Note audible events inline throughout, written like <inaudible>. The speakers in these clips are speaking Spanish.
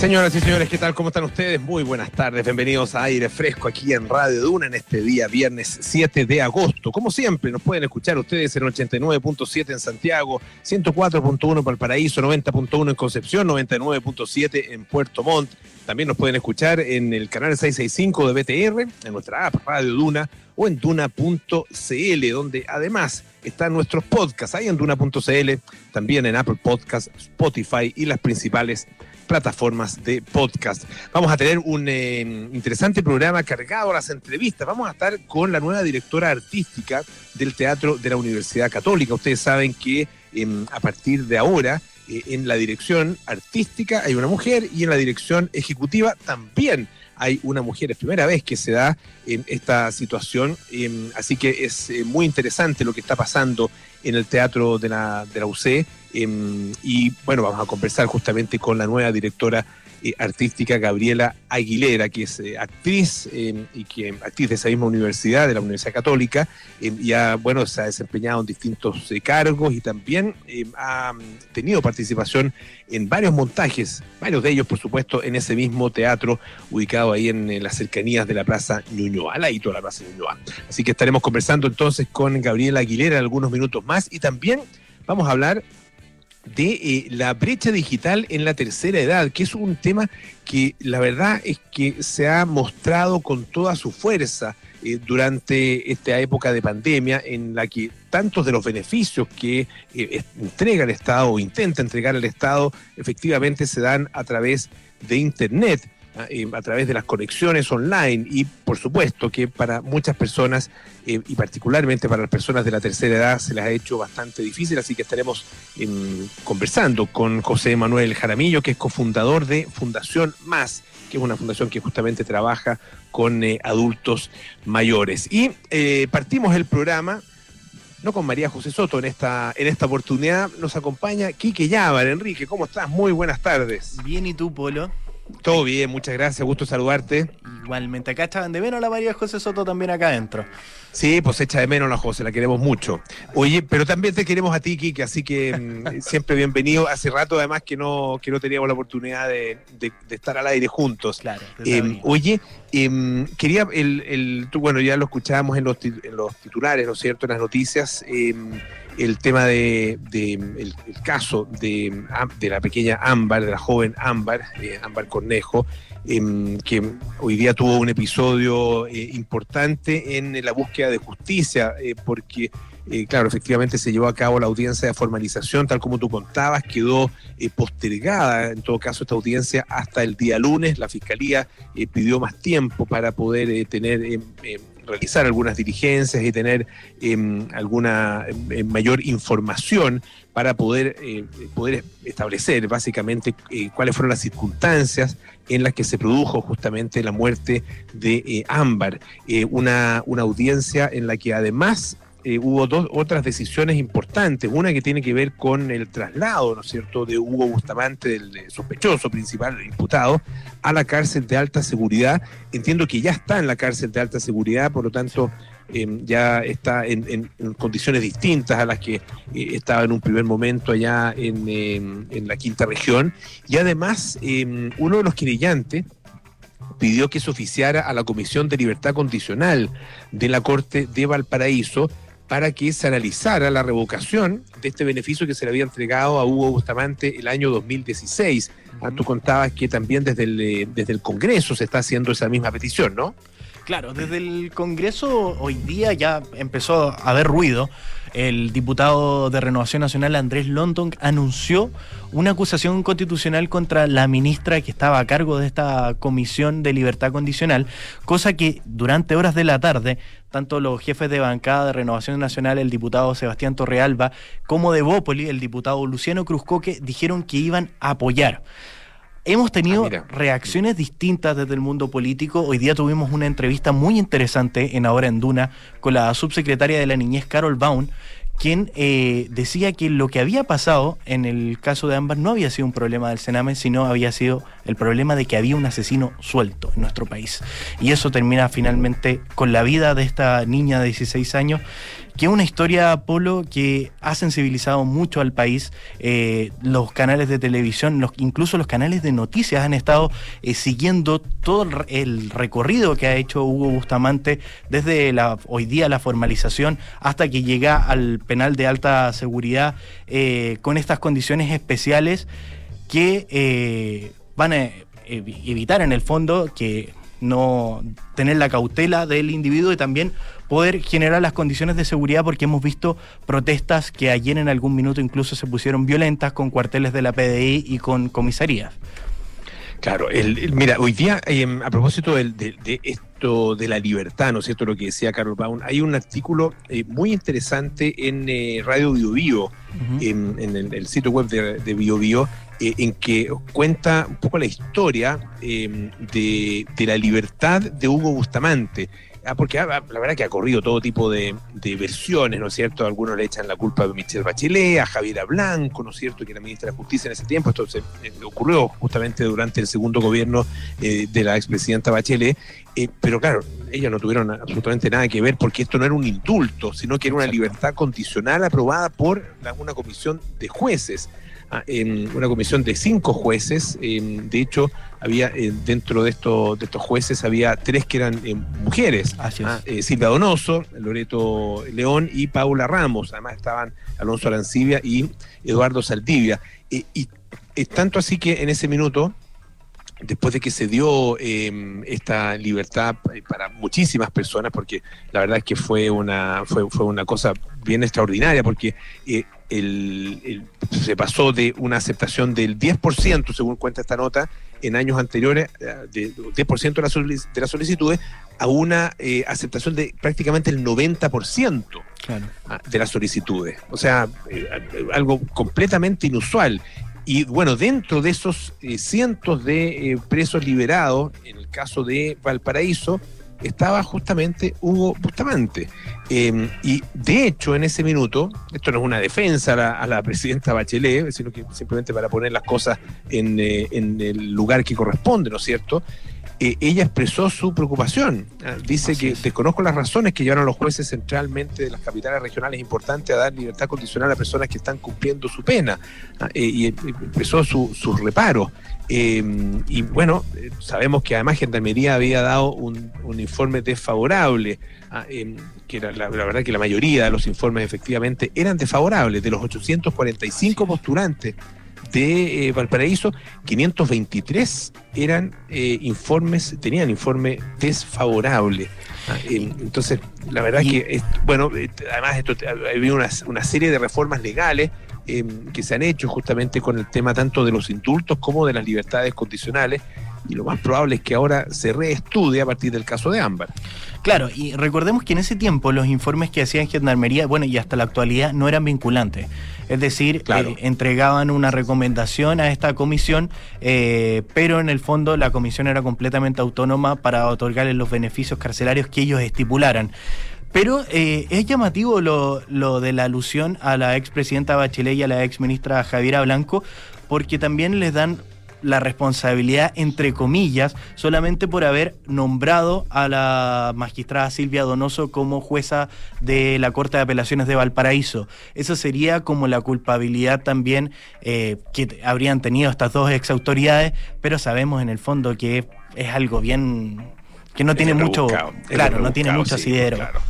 Señoras y señores, ¿qué tal? ¿Cómo están ustedes? Muy buenas tardes, bienvenidos a Aire Fresco aquí en Radio Duna en este día, viernes 7 de agosto. Como siempre, nos pueden escuchar ustedes en 89.7 en Santiago, 104.1 para el Paraíso, 90.1 en Concepción, 99.7 en Puerto Montt. También nos pueden escuchar en el canal 665 de BTR, en nuestra app Radio Duna o en duna.cl, donde además están nuestros podcasts, ahí en duna.cl, también en Apple Podcasts, Spotify y las principales plataformas de podcast. Vamos a tener un eh, interesante programa cargado a las entrevistas. Vamos a estar con la nueva directora artística del Teatro de la Universidad Católica. Ustedes saben que em, a partir de ahora eh, en la dirección artística hay una mujer y en la dirección ejecutiva también hay una mujer. Es primera vez que se da en esta situación, em, así que es eh, muy interesante lo que está pasando en el Teatro de la, de la UC. Em, y bueno, vamos a conversar justamente con la nueva directora eh, artística Gabriela Aguilera, que es eh, actriz em, y que actriz de esa misma universidad, de la Universidad Católica, em, y ha, bueno, se ha desempeñado en distintos eh, cargos y también ha mm, tenido participación en varios montajes, varios de ellos, por supuesto, en ese mismo teatro ubicado ahí en, las cercanías de la Plaza Ñuñoa, al ladito de la Plaza Ñuñoa. Así que estaremos conversando entonces con Gabriela Aguilera en algunos minutos más y también vamos a hablar de eh, la brecha digital en la tercera edad, que es un tema que la verdad es que se ha mostrado con toda su fuerza eh, durante esta época de pandemia en la que tantos de los beneficios que eh, entrega el Estado o intenta entregar el Estado efectivamente se dan a través de Internet. Ah, eh, a través de las conexiones online y por supuesto que para muchas personas eh, y particularmente para las personas de la tercera edad se les ha hecho bastante difícil, así que estaremos em, conversando con José Manuel Jaramillo, que es cofundador de Fundación Más, que es una fundación que justamente trabaja con eh, adultos mayores. Y partimos el programa no con María José Soto en esta, en esta oportunidad, nos acompaña Quique Llávar. Enrique, ¿cómo estás? Muy buenas tardes. Bien, ¿y tú, Polo? Todo bien, muchas gracias, gusto saludarte. Igualmente, acá estaban de menos la María José Soto también acá adentro. Sí, pues echa de menos la José, la queremos mucho. Oye, pero también te queremos a ti, Kike, así que mm, <laughs> siempre bienvenido. Hace rato además que no, que no teníamos la oportunidad de, estar al aire juntos. Claro. Em, oye, em, quería, el, el, tú, bueno, ya lo escuchábamos en los, en los titulares, ¿no es cierto?, en las noticias. Em, el tema de, el, caso de, de, la pequeña Ámbar, de la joven Ámbar, eh, Ámbar Cornejo, em, que hoy día tuvo un episodio eh, importante en la búsqueda de justicia, eh, porque, claro, efectivamente se llevó a cabo la audiencia de formalización, tal como tú contabas, quedó postergada, en todo caso, esta audiencia hasta el día lunes. La Fiscalía pidió más tiempo para poder tener em, em, realizar algunas diligencias y tener em, alguna em, mayor información para poder, eh, poder establecer básicamente eh, cuáles fueron las circunstancias en las que se produjo justamente la muerte de eh, Ámbar. una, una audiencia en la que además eh, hubo dos otras decisiones importantes. Una que tiene que ver con el traslado, ¿no es cierto?, de Hugo Bustamante, del sospechoso principal, el imputado, a la cárcel de alta seguridad. Entiendo que ya está en la cárcel de alta seguridad, por lo tanto, em, ya está en, condiciones distintas a las que eh, estaba en un primer momento allá en, em, en la quinta región. Y además, em, uno de los querellantes, pidió que se oficiara a la Comisión de Libertad Condicional de la Corte de Valparaíso para que se analizara la revocación de este beneficio que se le había entregado a Hugo Bustamante el año 2016. Ah, tú contabas que también desde el, eh, desde el Congreso se está haciendo esa misma petición, ¿no? Claro, desde el Congreso hoy día ya empezó a haber ruido. El diputado de Renovación Nacional, Andrés London, anunció una acusación constitucional contra la ministra que estaba a cargo de esta Comisión de Libertad Condicional, cosa que durante horas de la tarde, tanto los jefes de bancada de Renovación Nacional, el diputado Sebastián Torrealba, como de Bópoli, el diputado Luciano Cruzcoque, dijeron que iban a apoyar. Hemos tenido ah, reacciones distintas desde el mundo político. Hoy día tuvimos una entrevista muy interesante en Ahora en Duna con la subsecretaria de la Niñez, Carol Baun, quien eh, decía que lo que había pasado en el caso de Ámbar no había sido un problema del Sename, sino había sido el problema de que había un asesino suelto en nuestro país. Y eso termina finalmente con la vida de esta niña de 16 años que una historia, Polo, que ha sensibilizado mucho al país. Eh, los canales de televisión, los, incluso los canales de noticias han estado eh, siguiendo todo el recorrido que ha hecho Hugo Bustamante desde hoy día la formalización hasta que llega al penal de alta seguridad eh, con estas condiciones especiales que van a evitar en el fondo que no tener la cautela del individuo y también poder generar las condiciones de seguridad porque hemos visto protestas que ayer en algún minuto incluso se pusieron violentas con cuarteles de la PDI y con comisarías. Claro, el, mira, hoy día, em, a propósito de, esto de la libertad, ¿no es cierto? Lo que decía Carol Baum, hay un artículo eh, muy interesante en eh, Radio Bio Bio, en, el, sitio web de, Bio Bio, eh, en que cuenta un poco la historia em, de, la libertad de Hugo Bustamante. Ah, porque ah, la verdad que ha corrido todo tipo de, versiones, ¿no es cierto? Algunos le echan la culpa a Michelle Bachelet, a Javiera Blanco, ¿no es cierto? Que era ministra de Justicia en ese tiempo. Esto se, eh, ocurrió justamente durante el segundo gobierno eh, de la expresidenta Bachelet. Eh, pero claro, ellos no tuvieron absolutamente nada que ver porque esto no era un indulto, sino que era una libertad condicional aprobada por una comisión de jueces en una comisión de cinco jueces. de hecho, había eh, dentro de, estos de estos jueces había tres que eran eh, mujeres. Ah, eh, Silvia Donoso, Loreto León y Paula Ramos. Además estaban Alonso Arancibia y Eduardo Saldivia. y es tanto así que en ese minuto después de que se dio em, esta libertad para muchísimas personas, porque la verdad es que fue una, fue, fue una cosa bien extraordinaria, porque eh, el, se pasó de una aceptación del 10%, según cuenta esta nota, en años anteriores, eh, de 10% de, la de las solicitudes, a una eh, aceptación de prácticamente el 90% ah, de las solicitudes. O sea, algo completamente inusual. Y bueno, dentro de esos eh, cientos de eh, presos liberados, en el caso de Valparaíso, estaba justamente Hugo Bustamante. Em, y de hecho, en ese minuto, esto no es una defensa a la, presidenta Bachelet, sino que simplemente para poner las cosas en, eh, en el lugar que corresponde, ¿no es cierto? Eh, ella expresó su preocupación. Ah, dice que desconozco las razones que llevaron a los jueces centralmente de las capitales regionales importantes a dar libertad condicional a personas que están cumpliendo su pena. Ah, eh, y expresó sus su reparos. Eh, y bueno, sabemos que además Gendarmería había dado un, informe desfavorable, ah, que la, la, verdad que la mayoría de los informes efectivamente eran desfavorables. De los 845 postulantes de eh, Valparaíso, 523 eran eh, informes, tenían informe desfavorable. Ah, entonces, la verdad que, bueno, eh, además esto, hay una, una serie de reformas legales que se han hecho justamente con el tema tanto de los indultos como de las libertades condicionales y lo más probable es que ahora se reestudie a partir del caso de Ámbar. Claro, y recordemos que en ese tiempo los informes que hacían Gendarmería, bueno, y hasta la actualidad no eran vinculantes. Es decir, eh, entregaban una recomendación a esta comisión, eh, pero en el fondo la comisión era completamente autónoma para otorgarles los beneficios carcelarios que ellos estipularan. Pero eh, es llamativo lo, lo, de la alusión a la expresidenta Bachelet y a la exministra Javiera Blanco, porque también les dan la responsabilidad, entre comillas, solamente por haber nombrado a la magistrada Silvia Donoso como jueza de la Corte de Apelaciones de Valparaíso. Eso sería como la culpabilidad también eh, que habrían tenido estas dos exautoridades, pero sabemos en el fondo que es algo bien que no tiene mucho, claro, no tiene mucho asidero. Claro,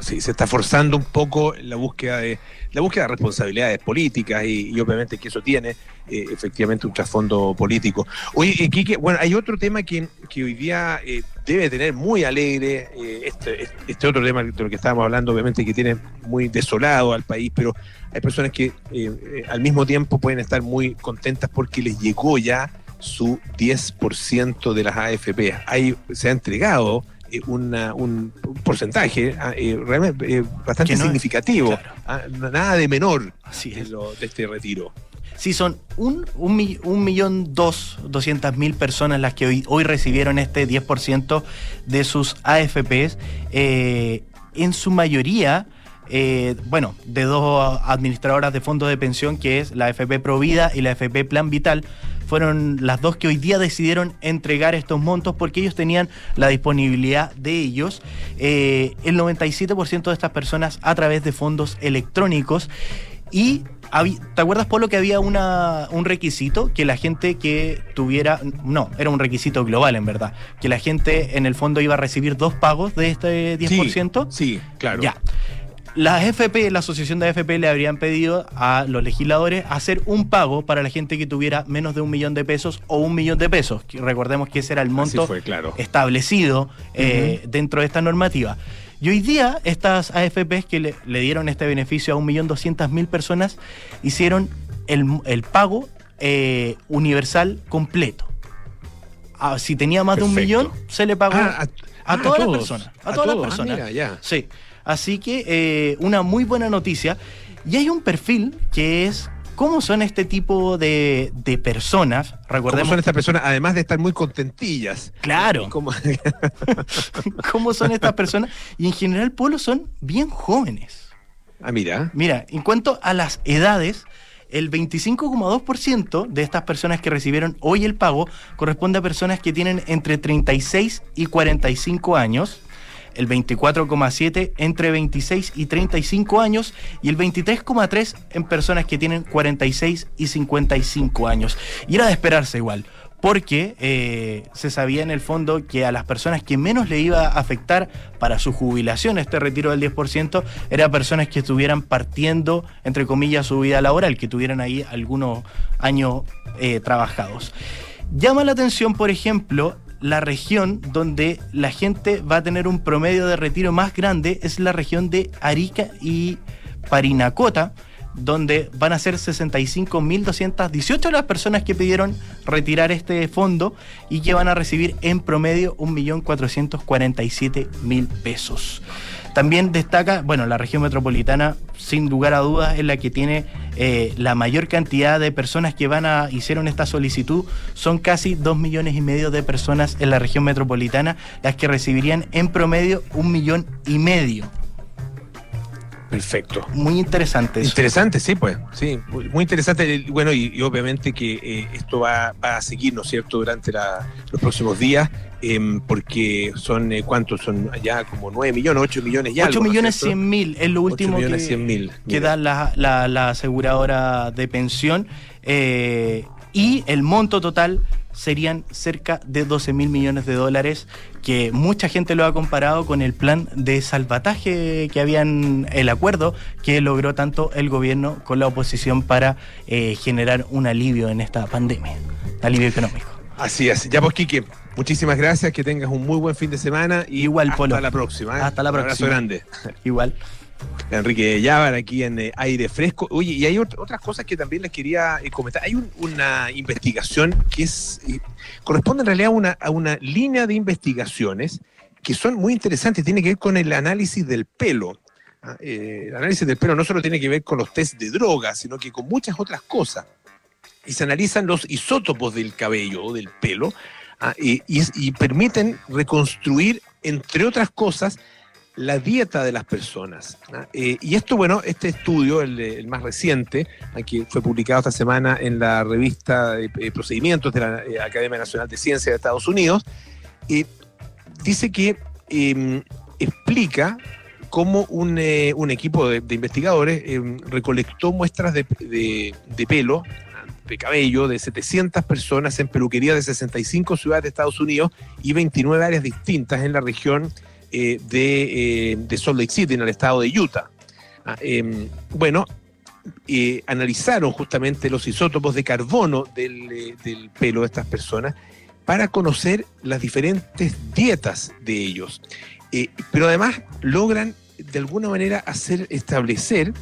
sí, se está forzando un poco la búsqueda de la búsqueda de responsabilidades políticas y, obviamente que eso tiene eh, efectivamente un trasfondo político. Oye, eh, Quique, bueno, hay otro tema que, hoy día eh, debe tener muy alegre, este, este, otro tema de lo que estábamos hablando, obviamente que tiene muy desolado al país, pero hay personas que al mismo tiempo pueden estar muy contentas porque les llegó ya su 10% de las AFP. Ahí se ha entregado eh, un porcentaje ah, eh, realmente eh, bastante significativo, ah, nada de menor de, este retiro. Sí, son un, un, millón dos, doscientas mil personas las que hoy, hoy recibieron este 10% de sus AFPs. en su mayoría, bueno, de dos administradoras de fondos de pensión, que es la AFP Provida y la AFP Plan Vital, fueron las dos que hoy día decidieron entregar estos montos porque ellos tenían la disponibilidad de ellos. Eh, el 97% de estas personas a través de fondos electrónicos y ¿Te acuerdas, Polo, que había una, un requisito que la gente que tuviera, no, era un requisito global en verdad, que la gente en el fondo iba a recibir dos pagos de este 10%? Sí, claro. Ya. La FP, la asociación de AFP, le habrían pedido a los legisladores hacer un pago para la gente que tuviera menos de un millón de pesos o un millón de pesos. Recordemos que ese era el monto establecido eh, dentro de esta normativa. Y hoy día estas AFPs que le, dieron este beneficio a 1.200.000 personas hicieron el, pago eh, universal completo. Ah, si tenía más de un millón, se le pagó ah, a, ah, todas las personas. A, todas las personas. Sí. Así que eh, una muy buena noticia. Y hay un perfil que es ¿Cómo son este tipo de, personas? Recordemos, ¿Cómo son estas personas, además de estar muy contentillas? Claro. <laughs> ¿Cómo, son estas personas? Y en general, Polo, son bien jóvenes. Ah, mira. Mira, en cuanto a las edades, el 25,2% de estas personas que recibieron hoy el pago corresponde a personas que tienen entre 36 y 45 años el 24,7 entre 26 y 35 años y el 23,3 en personas que tienen 46 y 55 años. Y era de esperarse igual, porque eh, se sabía en el fondo que a las personas que menos le iba a afectar para su jubilación este retiro del 10% eran personas que estuvieran partiendo, entre comillas, su vida laboral, que tuvieran ahí algunos años eh, trabajados. Llama la atención, por ejemplo, la región donde la gente va a tener un promedio de retiro más grande es la región de Arica y Parinacota, donde van a ser 65.218 las personas que pidieron retirar este fondo y que van a recibir en promedio 1.447.000 pesos. También destaca, bueno, la región metropolitana, sin lugar a dudas, es la que tiene eh, la mayor cantidad de personas que van a hicieron esta solicitud. Son casi dos millones y medio de personas en la región metropolitana las que recibirían en promedio un millón y medio. Perfecto. Muy interesante. Interesante, sí, pues. Sí, muy interesante. Bueno, y, obviamente que eh, esto va, a seguir, ¿no es cierto?, durante los próximos días, em, porque son, eh, ¿cuántos? Son ya como 9 millones, 8 millones ya. 8 millones 100 mil es lo último que, que da la, la, aseguradora de pensión. Eh, y el monto total serían cerca de 12 mil millones de dólares, que mucha gente lo ha comparado con el plan de salvataje que habían, el acuerdo que logró tanto el gobierno con la oposición para eh, generar un alivio en esta pandemia, alivio económico. Así es. Ya pues, Quique, muchísimas gracias, que tengas un muy buen fin de semana y Igual, hasta la próxima. ¿eh? Hasta la próxima. Un abrazo grande. <laughs> Igual. Enrique Llávar aquí en eh, Aire Fresco. Oye, y hay otras cosas que también les quería eh, comentar. Hay una investigación que es eh, corresponde en realidad a una, línea de investigaciones que son muy interesantes. Tiene que ver con el análisis del pelo. Ah, el análisis del pelo no solo tiene que ver con los test de drogas, sino que con muchas otras cosas. Y se analizan los isótopos del cabello o del pelo ah, y permiten reconstruir, entre otras cosas, la dieta de las personas. Eh, y esto, bueno, este estudio, el, más reciente, que fue publicado esta semana en la revista de eh, Procedimientos de la eh, Academia Nacional de Ciencias de Estados Unidos, dice que em, explica cómo un, equipo de, investigadores em, recolectó muestras de, de pelo de cabello de 700 personas en peluquería de 65 ciudades de Estados Unidos y 29 áreas distintas en la región eh, de, eh, de, Salt Lake City, en el estado de Utah. Ah, em, bueno, eh, analizaron justamente los isótopos de carbono del, del, pelo de estas personas para conocer las diferentes dietas de ellos. pero además logran de alguna manera hacer establecer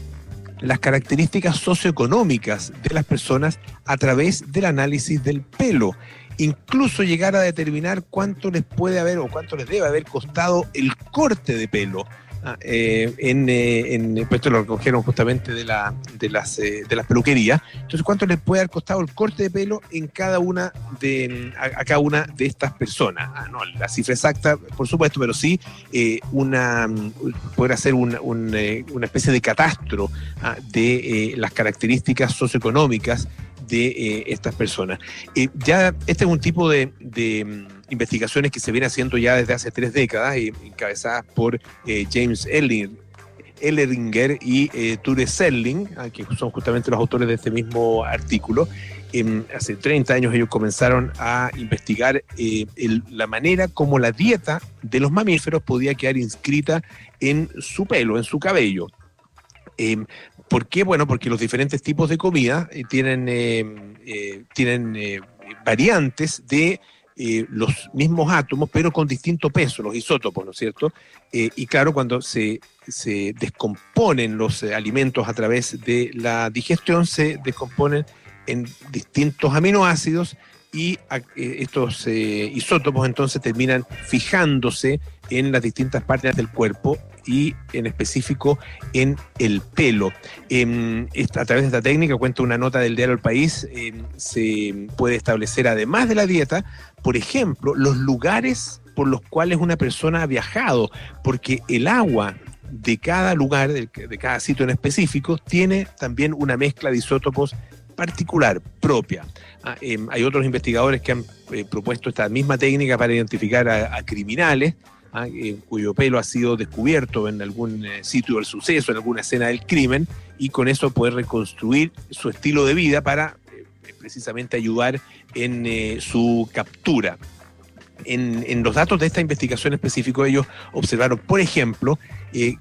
las características socioeconómicas de las personas a través del análisis del pelo incluso llegar a determinar cuánto les puede haber o cuánto les debe haber costado el corte de pelo. Ah, eh, en, eh, en, pues esto lo recogieron justamente de, la, de, las, eh, de las peluquerías. Entonces, ¿cuánto les puede haber costado el corte de pelo en cada una de, a, cada una de estas personas? Ah, no, la cifra exacta, por supuesto, pero sí una poder hacer una, una especie de catastro ah, de las características socioeconómicas de estas personas. ya este es un tipo de, mm, investigaciones que se viene haciendo ya desde hace tres décadas, encabezadas por James Elling Elleringer y eh, Ture Serling, ah, que son justamente los autores de este mismo artículo. hace 30 años ellos comenzaron a investigar eh, la manera como la dieta de los mamíferos podía quedar inscrita en su pelo, en su cabello. ¿Por qué? Bueno, porque los diferentes tipos de comida eh, tienen, em, tienen variantes de eh, los mismos átomos, pero con distinto peso, los isótopos, ¿no es cierto? Eh, y claro, cuando se, se descomponen los eh, alimentos a través de la digestión, se descomponen en distintos aminoácidos y estos isótopos entonces terminan fijándose en las distintas partes del cuerpo y en específico en el pelo. Em, a través de esta técnica, cuenta una nota del diario El País, em, se puede establecer además de la dieta, por ejemplo, los lugares por los cuales una persona ha viajado, porque el agua de cada lugar, de, cada sitio en específico, tiene también una mezcla de isótopos particular, propia. Ah, em, hay otros investigadores que han eh, propuesto esta misma técnica para identificar a criminales, ¿ah? cuyo pelo ha sido descubierto en algún eh, sitio del suceso, en alguna escena del crimen, y con eso poder reconstruir su estilo de vida para eh, precisamente ayudar en eh, su captura. En, los datos de esta investigación específica, ellos observaron, por ejemplo,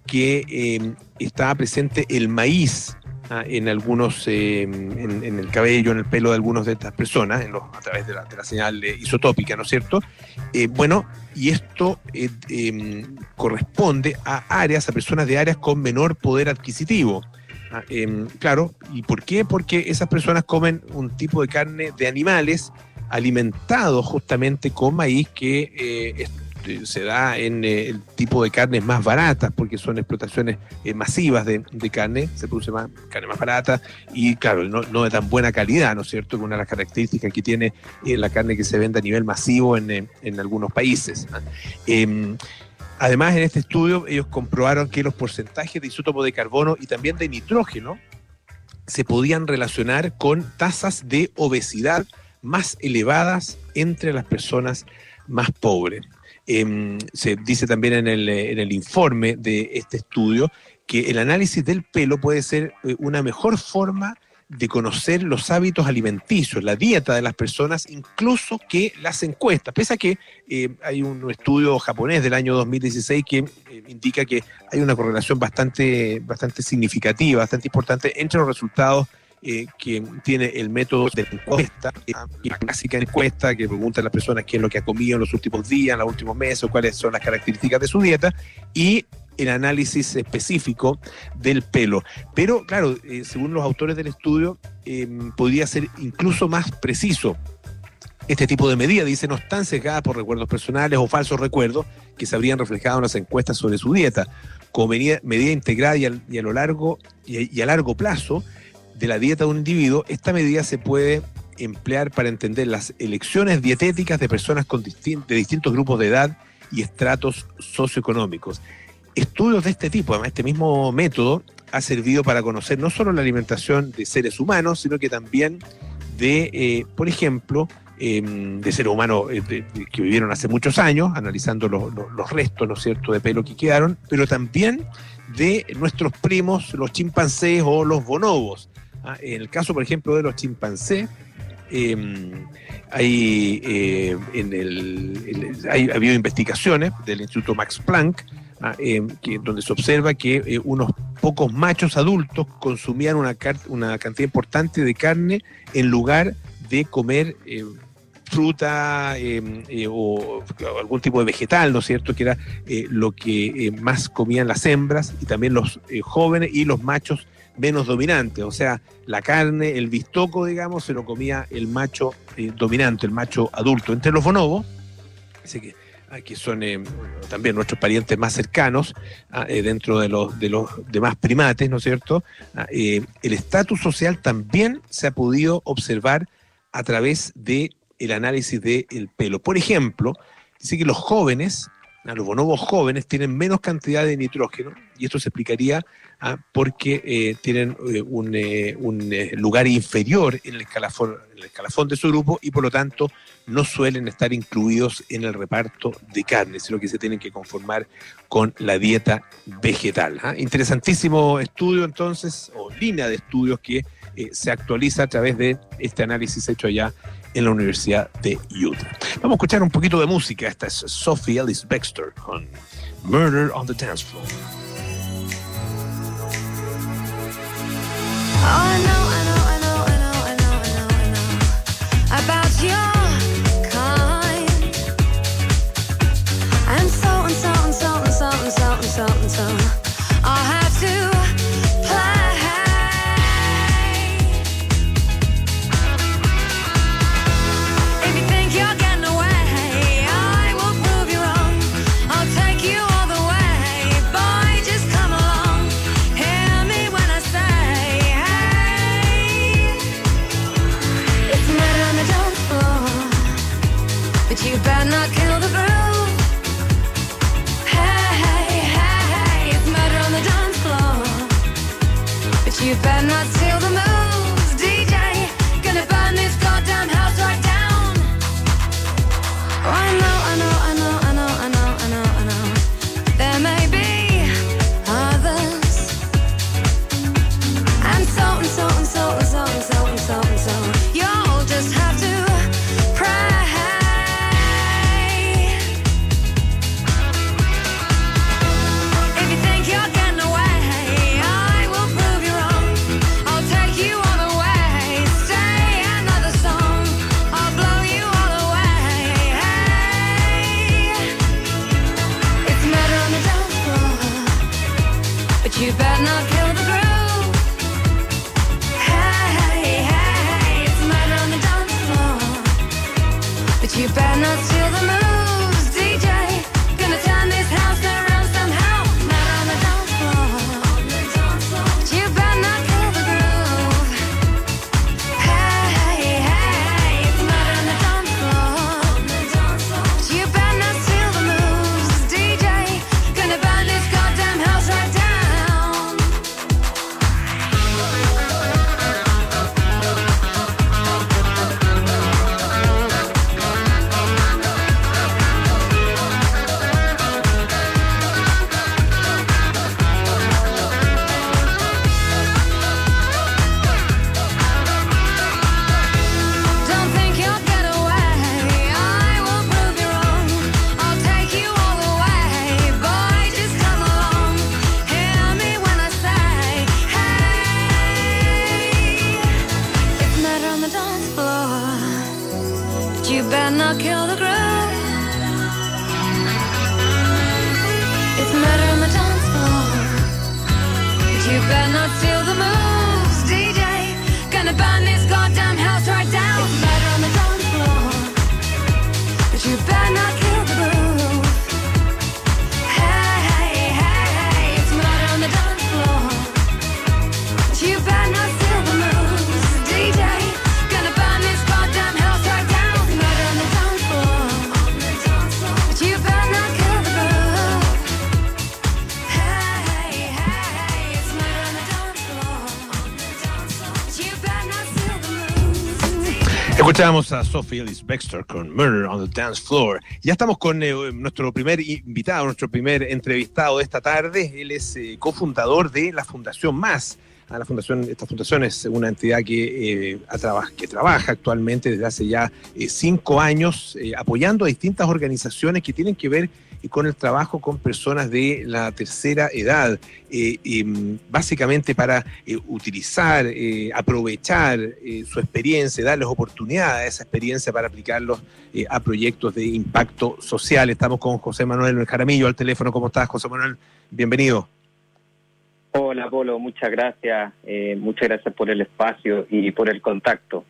que estaba presente el maíz en algunos, eh, en, el cabello, en el pelo de algunas de estas personas, a través de la, señal isotópica, ¿no es cierto? Eh, bueno, y esto eh, em, corresponde a áreas, a personas de áreas con menor poder adquisitivo. Ah, em, claro, ¿y por qué? Porque esas personas comen un tipo de carne de animales alimentados justamente con maíz que este, se da en eh, el tipo de carnes más baratas, porque son explotaciones eh, masivas de, carne, se produce más carne más barata y, claro, no, de tan buena calidad, ¿no es cierto? Que una de las características que tiene eh, la carne que se vende a nivel masivo en, algunos países. Em, además, en este estudio, ellos comprobaron que los porcentajes de isótopo de carbono y también de nitrógeno se podían relacionar con tasas de obesidad más elevadas entre las personas más pobres. Em, se dice también en el, en el informe de este estudio que el análisis del pelo puede ser eh, una mejor forma de conocer los hábitos alimenticios, la dieta de las personas, incluso que las encuestas. Pese a que eh, hay un estudio japonés del año 2016 que eh, indica que hay una correlación bastante, bastante significativa, bastante importante entre los resultados eh, que tiene el método de encuesta, la clásica encuesta que pregunta a las personas qué es lo que ha comido en los últimos días, en los últimos meses, cuáles son las características de su dieta, y el análisis específico del pelo. Pero, claro, eh, según los autores del estudio, em, podría ser incluso más preciso. Este tipo de medidas, dice, no están sesgadas por recuerdos personales o falsos recuerdos que se habrían reflejado en las encuestas sobre su dieta. Como medida, integrada y, a lo largo y a largo plazo, de la dieta de un individuo, esta medida se puede emplear para entender las elecciones dietéticas de personas con de distintos grupos de edad y estratos socioeconómicos. Estudios de este tipo, además este mismo método, ha servido para conocer no solo la alimentación de seres humanos, sino que también de, eh, por ejemplo, em, de seres humanos eh, que vivieron hace muchos años, analizando los restos, ¿no es cierto?, de pelo que quedaron, pero también de nuestros primos, los chimpancés o los bonobos, Ah, en el caso, por ejemplo, de los chimpancés, em, hay, eh, en el, ha habido investigaciones del Instituto Max Planck, ah, em, donde se observa que eh, unos pocos machos adultos consumían una, una, cantidad importante de carne en lugar de comer eh, fruta em, o algún tipo de vegetal, ¿no es cierto? Que era lo que más comían las hembras y también los jóvenes y los machos menos dominante, o sea, la carne, el bistoco, digamos, se lo comía el macho eh, dominante, el macho adulto. Entre los bonobos, que, ah, que son eh, también nuestros parientes más cercanos, ah, eh, dentro de los, de los demás primates, ¿no es cierto? Ah, el estatus social también se ha podido observar a través del el análisis del pelo. Por ejemplo, dice que los jóvenes los bonobos jóvenes tienen menos cantidad de nitrógeno y esto se explicaría ah, porque eh, tienen eh, un, eh, lugar inferior en el, escalafón, en el escalafón de su grupo y por lo tanto no suelen estar incluidos en el reparto de carne, sino que se tienen que conformar con la dieta vegetal. ¿ah? Interesantísimo estudio entonces, o línea de estudios que se actualiza a través de este análisis hecho allá en la Universidad de Utah. Vamos a escuchar un poquito de música. Esta es Sophie Ellis Baxter con Murder on the Dance Floor. Escuchamos a Sophie Ellis Baxter con Murder on the Dance Floor. Ya estamos con eh, nuestro primer invitado, nuestro primer entrevistado de esta tarde. Él es eh, cofundador de la Fundación Más. Ah, la fundación, esta fundación es una entidad que, eh, que trabaja actualmente desde hace ya cinco años apoyando a distintas organizaciones que tienen que ver y con el trabajo con personas de la tercera edad, eh, mm, básicamente para eh, utilizar, eh, aprovechar su experiencia, darles oportunidad a esa experiencia para aplicarlos a proyectos de impacto social. Estamos con José Manuel Jaramillo al teléfono. ¿Cómo estás, José Manuel? Bienvenido. Hola, Polo, muchas gracias. muchas gracias por el espacio y por el contacto.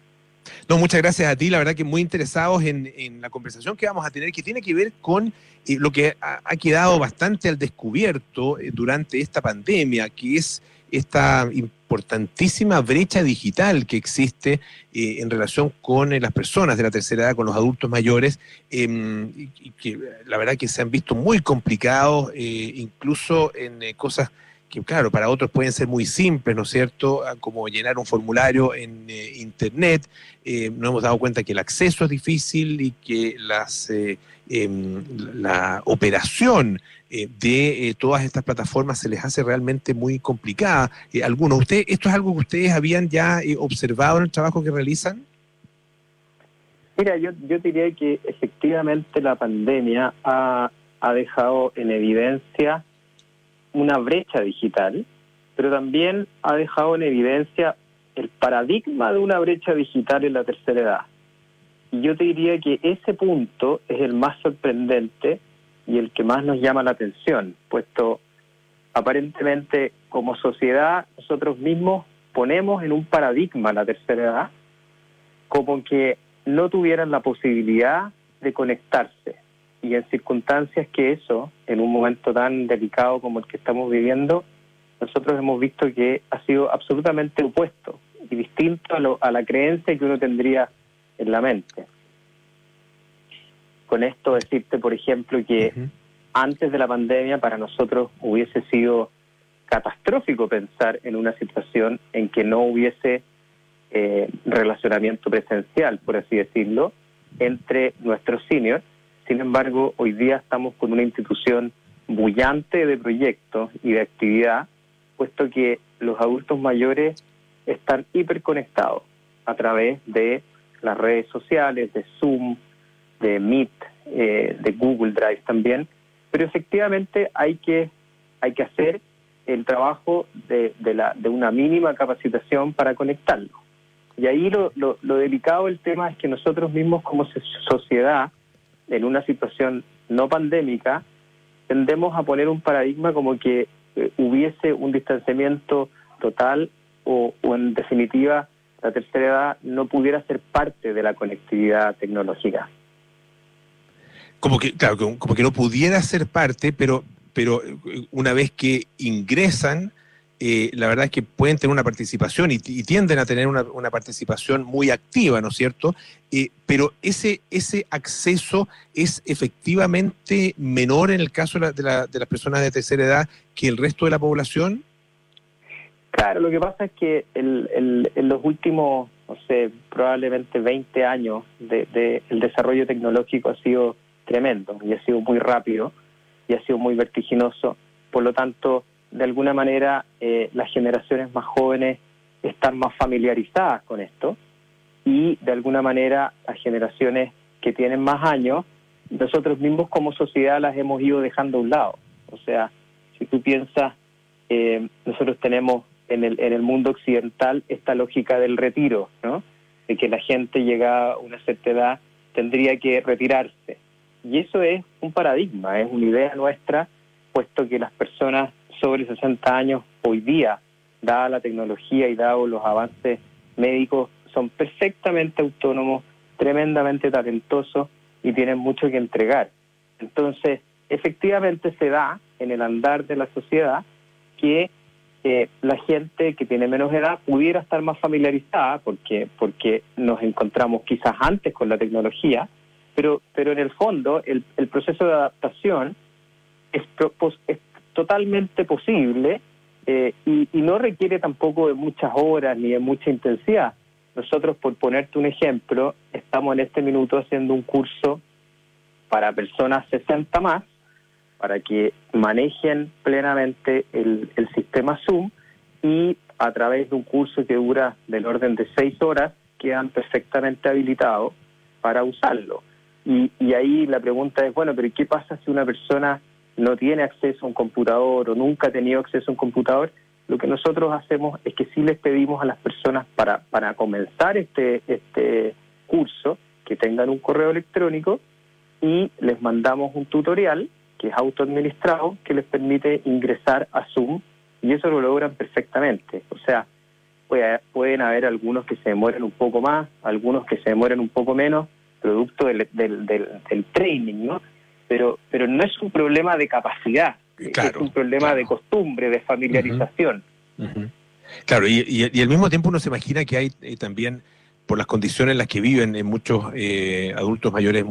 No, muchas gracias a ti, la verdad que muy interesados en, la conversación que vamos a tener, que tiene que ver con eh, lo que ha, quedado bastante al descubierto eh, durante esta pandemia, que es esta importantísima brecha digital que existe eh, en relación con las personas de la tercera edad, con los adultos mayores, em, que la verdad que se han visto muy complicados, incluso en cosas que claro, para otros pueden ser muy simples, ¿no es cierto? Ah, como llenar un formulario en eh, Internet. Eh, nos hemos dado cuenta que el acceso es difícil y que las, eh, em, la operación de todas estas plataformas se les hace realmente muy complicada. algunos, ¿usted, ¿esto es algo que ustedes habían ya observado en el trabajo que realizan? Mira, yo, yo diría que efectivamente la pandemia ha, ha dejado en evidencia una brecha digital, pero también ha dejado en evidencia el paradigma de una brecha digital en la tercera edad. Y yo te diría que ese punto es el más sorprendente y el que más nos llama la atención, puesto aparentemente como sociedad nosotros mismos ponemos en un paradigma la tercera edad como que no tuvieran la posibilidad de conectarse, y en circunstancias que eso, en un momento tan delicado como el que estamos viviendo, nosotros hemos visto que ha sido absolutamente opuesto y distinto a, la creencia que uno tendría en la mente. Con esto decirte, por ejemplo, que antes de la pandemia para nosotros hubiese sido catastrófico pensar en una situación en que no hubiese eh, relacionamiento presencial, por así decirlo, entre nuestros seniors sin embargo, hoy día estamos con una institución bullante de proyectos y de actividad, puesto que los adultos mayores están hiperconectados a través de las redes sociales, de Zoom, de Meet, eh, de Google Drive también, pero efectivamente hay que, hay que hacer el trabajo de, de, la, de una mínima capacitación para conectarlo. Y ahí lo, lo, lo delicado del tema es que nosotros mismos como sociedad en una situación no pandémica, tendemos a poner un paradigma como que eh, hubiese un distanciamiento total o, en definitiva la tercera edad no pudiera ser parte de la conectividad tecnológica. Como que, claro, como que no pudiera ser parte, pero, pero eh, una vez que ingresan, eh, la verdad es que pueden tener una participación y, tienden a tener una, participación muy activa, ¿no es cierto? Eh, pero ese, ese acceso es efectivamente menor en el caso de, las personas de tercera edad que el resto de la población. Claro, lo que pasa es que en los últimos, no sé, probablemente 20 años de, el desarrollo tecnológico ha sido tremendo y ha sido muy rápido y ha sido muy vertiginoso. Por lo tanto, de alguna manera eh, las generaciones más jóvenes están más familiarizadas con esto y de alguna manera las generaciones que tienen más años, nosotros mismos como sociedad las hemos ido dejando a un lado. O sea, si tú piensas, eh, nosotros tenemos en el, en el mundo occidental esta lógica del retiro, ¿no? De que la gente llega a una cierta edad tendría que retirarse. Y eso es un paradigma, es una idea nuestra, puesto que las personas sobre 60 años hoy día, dada la tecnología y dado los avances médicos, son perfectamente autónomos, tremendamente talentosos y tienen mucho que entregar. Entonces, efectivamente se da en el andar de la sociedad que eh, la gente que tiene menos edad pudiera estar más familiarizada porque porque nos encontramos quizás antes con la tecnología, pero pero en el fondo el, el proceso de adaptación es, es totalmente posible eh, y, no requiere tampoco de muchas horas ni de mucha intensidad. Nosotros, por ponerte un ejemplo, estamos en este minuto haciendo un curso para personas 60 más, para que manejen plenamente el, sistema Zoom y a través de un curso que dura del orden de seis horas, quedan perfectamente habilitados para usarlo. Y, y ahí la pregunta es, bueno, pero ¿qué pasa si una persona no tiene acceso a un computador o nunca ha tenido acceso a un computador, lo que nosotros hacemos es que sí les pedimos a las personas para, para comenzar este, este curso que tengan un correo electrónico y les mandamos un tutorial que es autoadministrado que les permite ingresar a Zoom y eso lo logran perfectamente. O sea, pueden haber algunos que se demoren un poco más, algunos que se demoren un poco menos, producto del, del, del, del training, ¿no? Pero, pero no es un problema de capacidad, es un problema de costumbre, de familiarización. Claro, y, al mismo tiempo uno se imagina que hay eh, también, por las condiciones en las que viven en muchos eh, adultos mayores,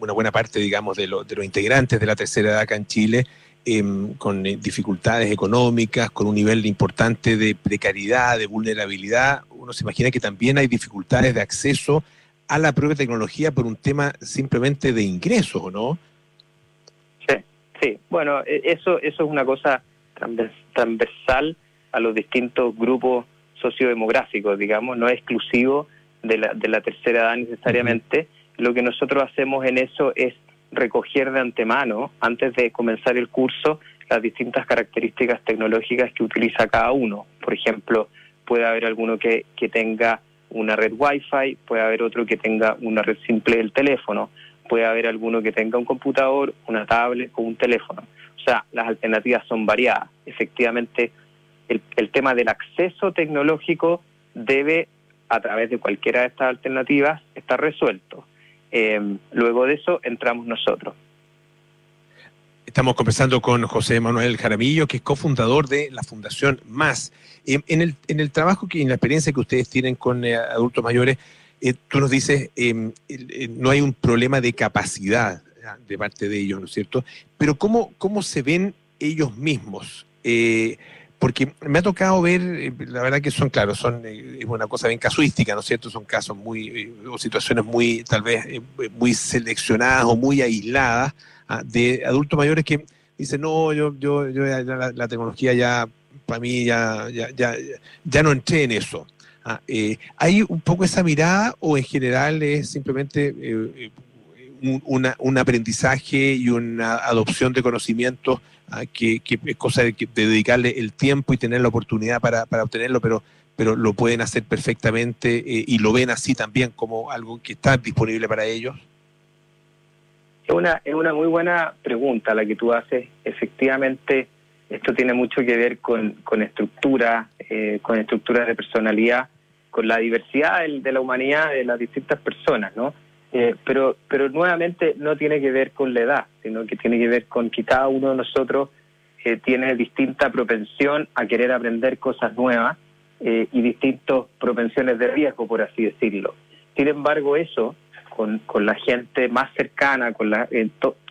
una buena parte, digamos, de, de, los integrantes de la tercera edad acá en Chile, em, con dificultades económicas, con un nivel importante de precariedad, de vulnerabilidad, uno se imagina que también hay dificultades de acceso a la propia tecnología por un tema simplemente de ingresos, ¿no? Sí, sí. Bueno, e, eso, eso es una cosa transversal a los distintos grupos sociodemográficos, digamos, no es exclusivo de la, de la tercera edad necesariamente. Lo que nosotros hacemos en eso es recoger de antemano, antes de comenzar el curso, las distintas características tecnológicas que utiliza cada uno. Por ejemplo, puede haber alguno que, que tenga una red Wi-Fi, puede haber otro que tenga una red simple del teléfono, puede haber alguno que tenga un computador, una tablet o un teléfono. O sea, las alternativas son variadas. Efectivamente, el, tema del acceso tecnológico debe, a través de cualquiera de estas alternativas, estar resuelto. Eh, luego de eso entramos nosotros. Estamos conversando con José Manuel Jaramillo, que es cofundador de la Fundación Más. En, el, trabajo que en la experiencia que ustedes tienen con eh, adultos mayores, eh, tú nos dices, em, eh, no hay un problema de capacidad de parte de ellos, ¿no es cierto? Pero ¿cómo, cómo se ven ellos mismos? porque me ha tocado ver, la verdad que son, claro, son es una cosa bien casuística, ¿no es cierto? Son casos muy, o situaciones muy, tal vez, muy seleccionadas o muy aisladas de adultos mayores que dicen, no, yo, yo, yo la, tecnología ya para mí ya, ya, ya, ya no entré en eso. Ah, eh, ¿Hay un poco esa mirada o en general es simplemente eh, un, un, aprendizaje y una adopción de conocimientos ah, que, es cosa de, dedicarle el tiempo y tener la oportunidad para, para obtenerlo, pero, pero lo pueden hacer perfectamente eh, y lo ven así también como algo que está disponible para ellos? Es una, es una muy buena pregunta la que tú haces. Efectivamente, esto tiene mucho que ver con, con estructura, eh, con estructuras de personalidad, con la diversidad de la humanidad de las distintas personas, ¿no? Eh, pero, pero nuevamente no tiene que ver con la edad, sino que tiene que ver con que cada uno de nosotros eh, tiene distinta propensión a querer aprender cosas nuevas y distintas propensiones de riesgo, por así decirlo. Sin embargo, eso, con, con la gente más cercana, con la,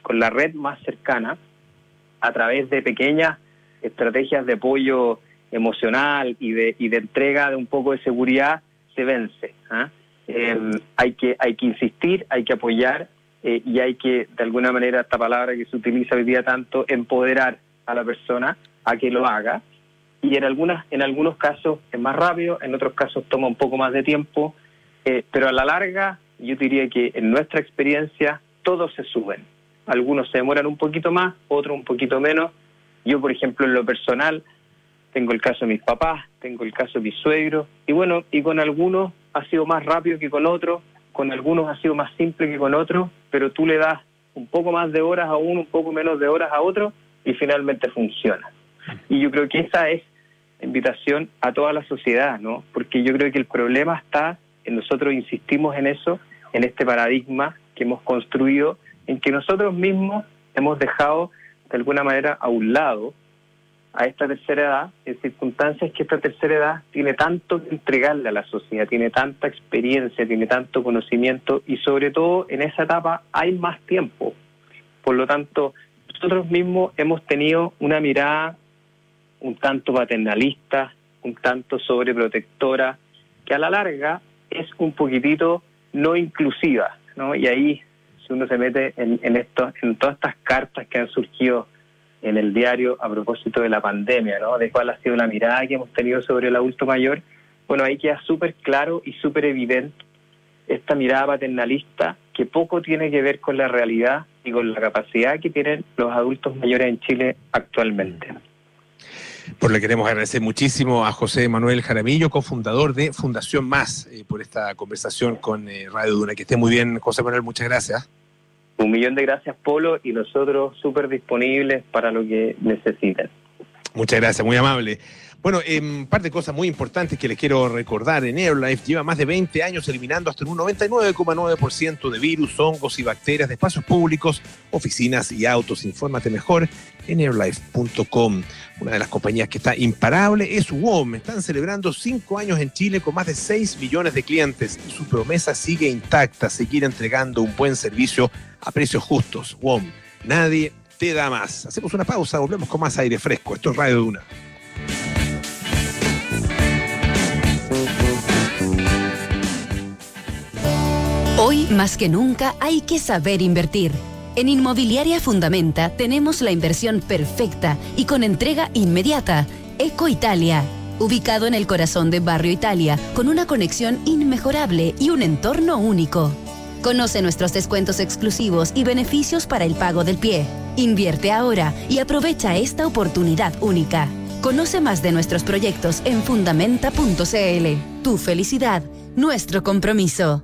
con la red más cercana, a través de pequeñas estrategias de apoyo emocional y de, y de entrega de un poco de seguridad se vence. ¿ah? Em, hay, que, hay que insistir, hay que apoyar eh, y hay que, de alguna manera, esta palabra que se utiliza hoy día tanto, empoderar a la persona a que lo haga. Y en, algunas, en algunos casos es más rápido, en otros casos toma un poco más de tiempo, eh, pero a la larga yo diría que en nuestra experiencia todos se suben. Algunos se demoran un poquito más, otros un poquito menos, yo, por ejemplo, en lo personal, tengo el caso de mis papás, tengo el caso de mis suegros, y bueno, y con algunos ha sido más rápido que con otros, con algunos ha sido más simple que con otros, pero tú le das un poco más de horas a uno, un poco menos de horas a otro, y finalmente funciona. Y yo creo que esa es invitación a toda la sociedad, ¿no? Porque yo creo que el problema está nosotros insistimos en eso, en este paradigma que hemos construido, en que nosotros mismos hemos dejado de alguna manera a un lado a esta tercera edad en circunstancias que esta tercera edad tiene tanto que entregarle a la sociedad, tiene tanta experiencia, tiene tanto conocimiento y sobre todo en esa etapa hay más tiempo. Por lo tanto, nosotros mismos hemos tenido una mirada un tanto paternalista, un tanto sobreprotectora, que a la larga es un poquitito no inclusiva, ¿no? Y ahí si uno se mete en, en, en todas estas cartas que han surgido en el diario a propósito de la pandemia, ¿no? de cuál ha sido la mirada que hemos tenido sobre el adulto mayor, bueno, ahí queda súper claro y súper evidente esta mirada paternalista que poco tiene que ver con la realidad y con la capacidad que tienen los adultos mayores en Chile actualmente. Por lo que queremos agradecer muchísimo a José Manuel Jaramillo, cofundador de Fundación Más, eh, por esta conversación con eh, Radio Duna. Que esté muy bien, José Manuel, muchas gracias. Un millón de gracias, Polo, y nosotros súper disponibles para lo que necesiten. Muchas gracias, muy amable. Bueno, un par de cosas muy importantes que les quiero recordar. En AirLife lleva más de 20 años eliminando hasta un 99,9% de virus, hongos y bacterias de espacios públicos, oficinas y autos. Infórmate mejor en airlife.com. Una de las compañías que está imparable es WOM. Están celebrando cinco años en Chile con más de 6 millones de clientes y su promesa sigue intacta, seguir entregando un buen servicio a precios justos. WOM, nadie te da más. Hacemos una pausa, volvemos con más aire fresco. Esto es Radio Duna. Hoy, más que nunca, hay que saber invertir. En Inmobiliaria Fundamenta tenemos la inversión perfecta y con entrega inmediata. Eco Italia. Ubicado en el corazón de Barrio Italia, con una conexión inmejorable y un entorno único. Conoce nuestros descuentos exclusivos y beneficios para el pago del pie. Invierte ahora y aprovecha esta oportunidad única. Conoce más de nuestros proyectos en fundamenta.cl. Tu felicidad, nuestro compromiso.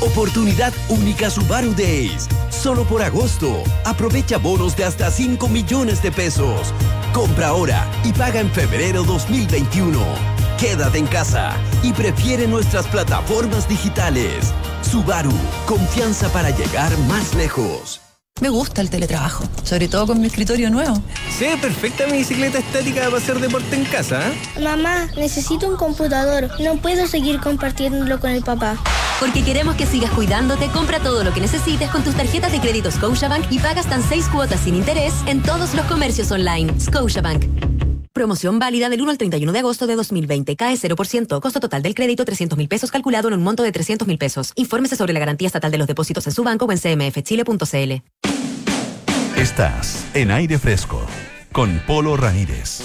Oportunidad única Subaru Days. Solo por agosto. Aprovecha bonos de hasta 5 millones de pesos. Compra ahora y paga en febrero 2021. Quédate en casa y prefiere nuestras plataformas digitales. Subaru, confianza para llegar más lejos. Me gusta el teletrabajo, sobre todo con mi escritorio nuevo. Se perfecta mi bicicleta estática para hacer deporte en casa. ¿eh? Mamá, necesito un computador. No puedo seguir compartiéndolo con el papá. Porque queremos que sigas cuidándote, compra todo lo que necesites con tus tarjetas de crédito Scotiabank y pagas tan seis cuotas sin interés en todos los comercios online. Scotiabank. Promoción válida del 1 al 31 de agosto de 2020. Cae 0%. Costo total del crédito 300 mil pesos calculado en un monto de 300 mil pesos. Infórmese sobre la garantía estatal de los depósitos en su banco o en cmfchile.cl. Estás en aire fresco con Polo Ramírez.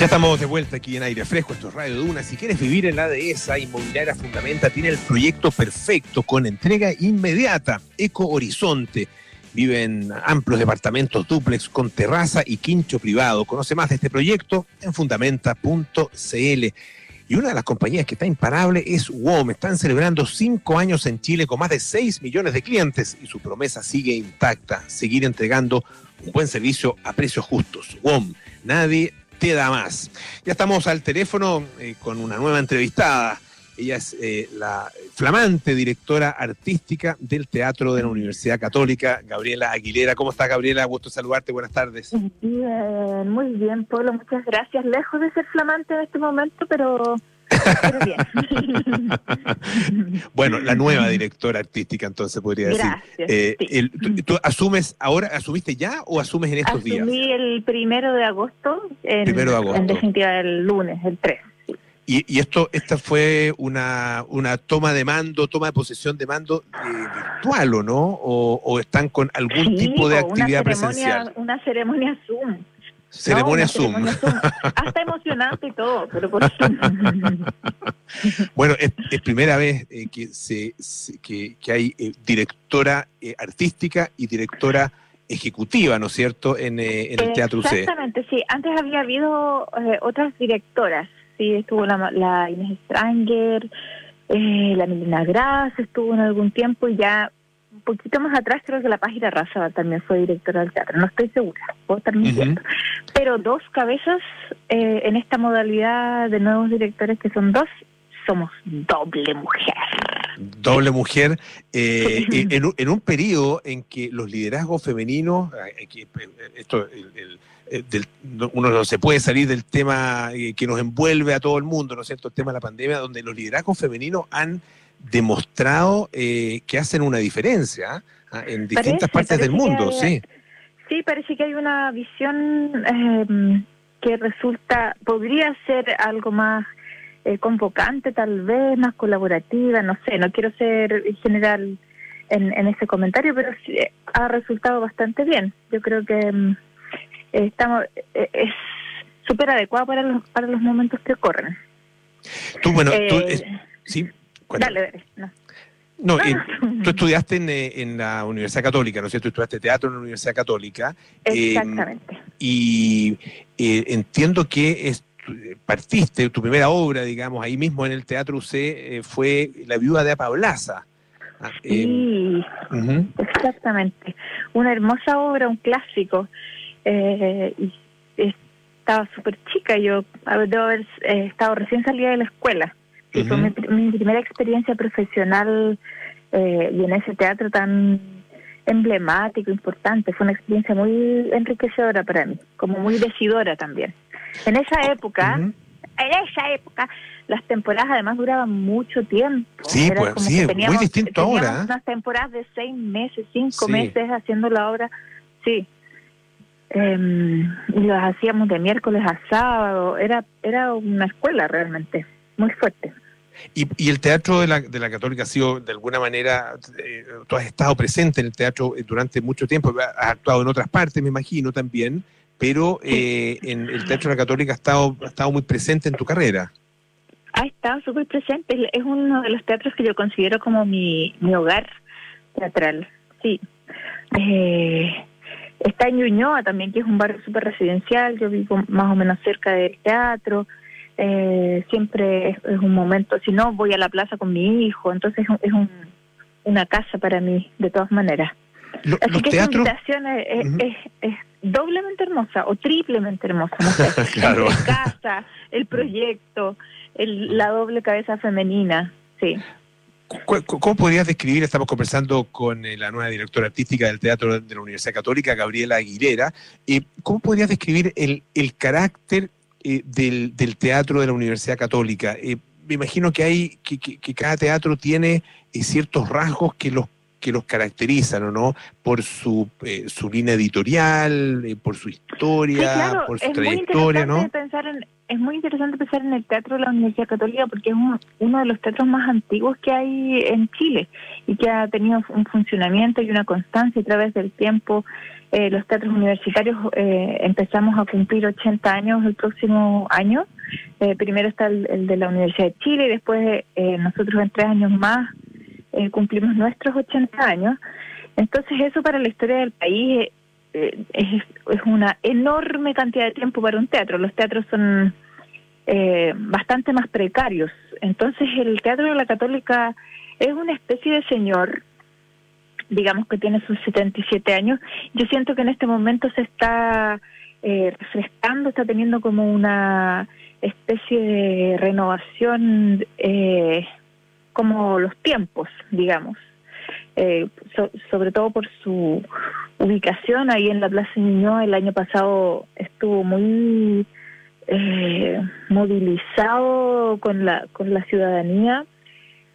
Ya estamos de vuelta aquí en aire fresco, esto es Radio Duna. Si quieres vivir en la dehesa, Inmobiliaria Fundamenta tiene el proyecto perfecto con entrega inmediata. Eco Horizonte. Viven amplios departamentos duplex con terraza y quincho privado. Conoce más de este proyecto en fundamenta.cl. Y una de las compañías que está imparable es WOM. Están celebrando cinco años en Chile con más de 6 millones de clientes y su promesa sigue intacta, seguir entregando un buen servicio a precios justos. WOM, nadie te da más. Ya estamos al teléfono eh, con una nueva entrevistada. Ella es eh, la flamante directora artística del Teatro de la Universidad Católica, Gabriela Aguilera. ¿Cómo está, Gabriela? Gusto saludarte. Buenas tardes. Bien, muy bien, Pablo. Muchas gracias. Lejos de ser flamante en este momento, pero <laughs> bueno, la nueva directora artística, entonces podría decir. Eh, ¿tú, asumes ahora, asumiste ya o asumes en estos días? Asumí el primero de agosto. En, primero de agosto. En definitiva, el lunes, el 3. Y, esto, esta fue una, una toma de mando, toma de posesión de mando eh, virtual, ¿o no? O, están con algún tipo de actividad presencial? Una ceremonia Zoom. <laughs> Ceremonia, Zoom. Hasta <laughs> emocionante y todo, pero por Zoom. <laughs> bueno, es, primera vez eh, que, se, que, hay eh, directora eh, artística y directora ejecutiva, ¿no es cierto?, en, el Teatro C. Exactamente, sí. Antes había habido otras directoras, sí, estuvo la, la Inés Stranger, la Melina Gras estuvo en algún tiempo y ya un poquito más atrás creo que la página Raza también fue directora del teatro, no estoy segura, puedo estar mintiendo. Pero dos cabezas eh, en esta modalidad de nuevos directores que son dos, somos doble mujer. Doble mujer, eh, en, en, un periodo en que los liderazgos femeninos, eh, esto, uno no se puede salir del tema que nos envuelve a todo el mundo, ¿no es cierto? El tema de la pandemia, donde los liderazgos femeninos han demostrado eh, que hacen una diferencia ¿ah? en distintas partes del mundo, sí. Sí, parece que hay una visión em, que resulta, podría ser algo más eh, convocante, tal vez, más colaborativa, no sé, no quiero ser general en, en ese comentario, pero sí, eh, ha resultado bastante bien. Yo creo que em, estamos, es súper adecuada para los, para los momentos que ocurren. Tú, bueno, tú, Eh, es- sí, Dale, dale. No. <laughs> Eh, tú estudiaste en, eh, en la Universidad Católica, ¿no es cierto? Estudiaste teatro en la Universidad Católica. eh, Exactamente. y eh, entiendo que es- partiste, tu primera obra, digamos, ahí mismo en el Teatro UC, eh, fue La Viuda de Apablaza. Ah, eh, Sí, ujú. exactamente. Una hermosa obra, un clásico. Eh, y estaba súper chica, yo debo haber eh, estado recién salida de la escuela. Y fue mi, mi primera experiencia profesional eh, y en ese teatro tan emblemático, importante. Fue una experiencia muy enriquecedora para mí, como muy decidora también. En esa época, en esa época, las temporadas además duraban mucho tiempo. Sí, Era pues, como sí, que muy teníamos- distinto teníamos ahora, ¿eh? Unas temporadas de seis meses, cinco Sí. meses haciendo la obra. Sí. Em, y las hacíamos de miércoles a sábado. Era, era una escuela realmente, muy fuerte. Y, y el teatro de la, de la Católica ha sido, de alguna manera, eh, tú has estado presente en el teatro eh, durante mucho tiempo, has actuado en otras partes, me imagino, también, pero eh, en el teatro de la Católica ha estado, ha estado muy presente en tu carrera. Ha estado súper presente. Es- Es uno de los teatros que yo considero como mi, mi hogar teatral. Sí. Eh, está en Ñuñoa también, que es un barrio súper residencial. Yo vivo más o menos cerca del teatro. Eh, siempre es, es un momento, si no, voy a la plaza con mi hijo. Entonces es, un- es un- una casa para mí, de todas maneras. Lo- Así que teatros- esta invitación es, es- es- es doblemente hermosa o triplemente hermosa. No sé. <laughs> Claro. Entre casa, el proyecto, el- la doble cabeza femenina. Sí. ¿Cu- cu- ¿Cómo podrías describir? Estamos conversando con eh, la nueva directora artística del Teatro de la Universidad Católica, Gabriela Aguilera. Eh, ¿Cómo podrías describir el, el carácter eh, del, del teatro de la Universidad Católica? Me imagino que hay que, que- que cada teatro tiene ciertos rasgos que los que los caracterizan, ¿o no? Por su, eh, su línea editorial, eh, por su historia, Sí, claro, por su es trayectoria, ¿no? pensar en, es muy interesante pensar en el teatro de la Universidad Católica porque es uno, uno de los teatros más antiguos que hay en Chile y que ha tenido un funcionamiento y una constancia a través del tiempo. Eh, los teatros universitarios eh, empezamos a cumplir 80 años el próximo año. Eh, primero está el, de la Universidad de Chile y después eh, nosotros en tres años más eh, cumplimos nuestros 80 años. Entonces eso para la historia del país es, es una enorme cantidad de tiempo para un teatro. Los teatros son eh, bastante más precarios. Entonces el teatro de la católica es una especie de señor, digamos que tiene sus 77 años. Yo siento que en este momento se está eh, refrescando, está teniendo como una especie de renovación eh, como los tiempos, digamos. Eh, so- sobre todo por su ubicación ahí en la Plaza Ñuñoa el año pasado estuvo muy eh, movilizado con la con la ciudadanía.